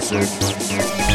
Classic.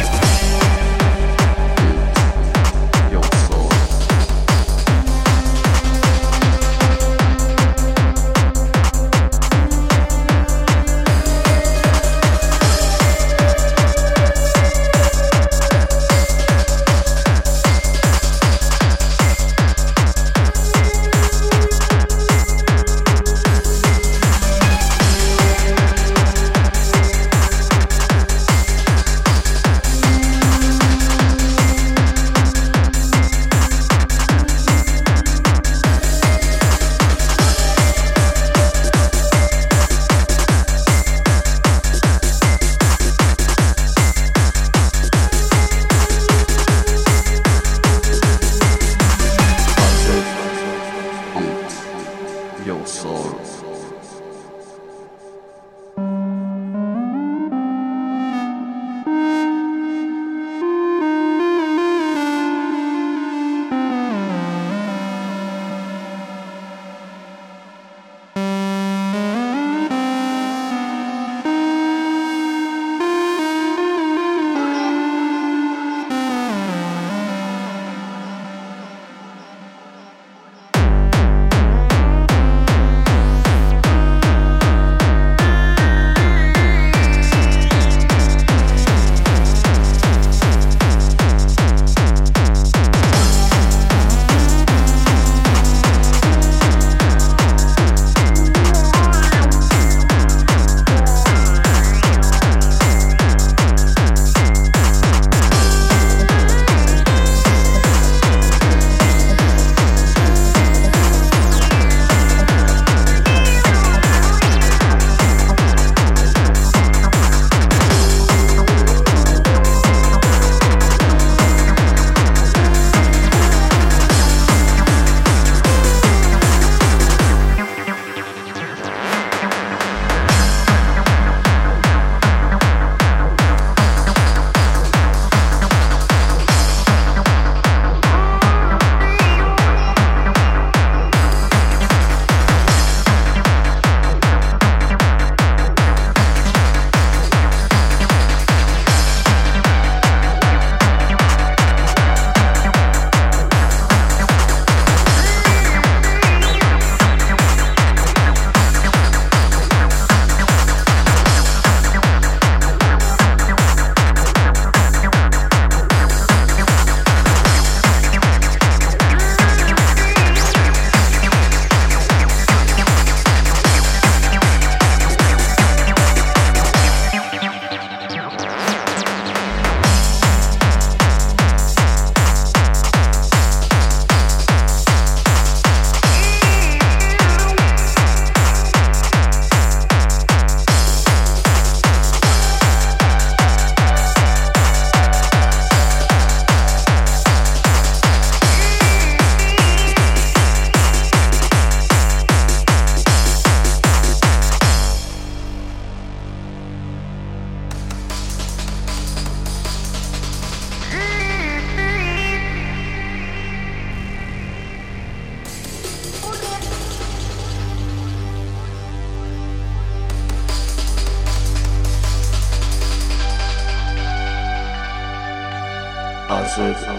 是收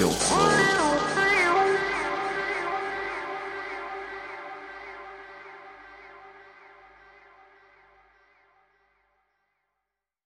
又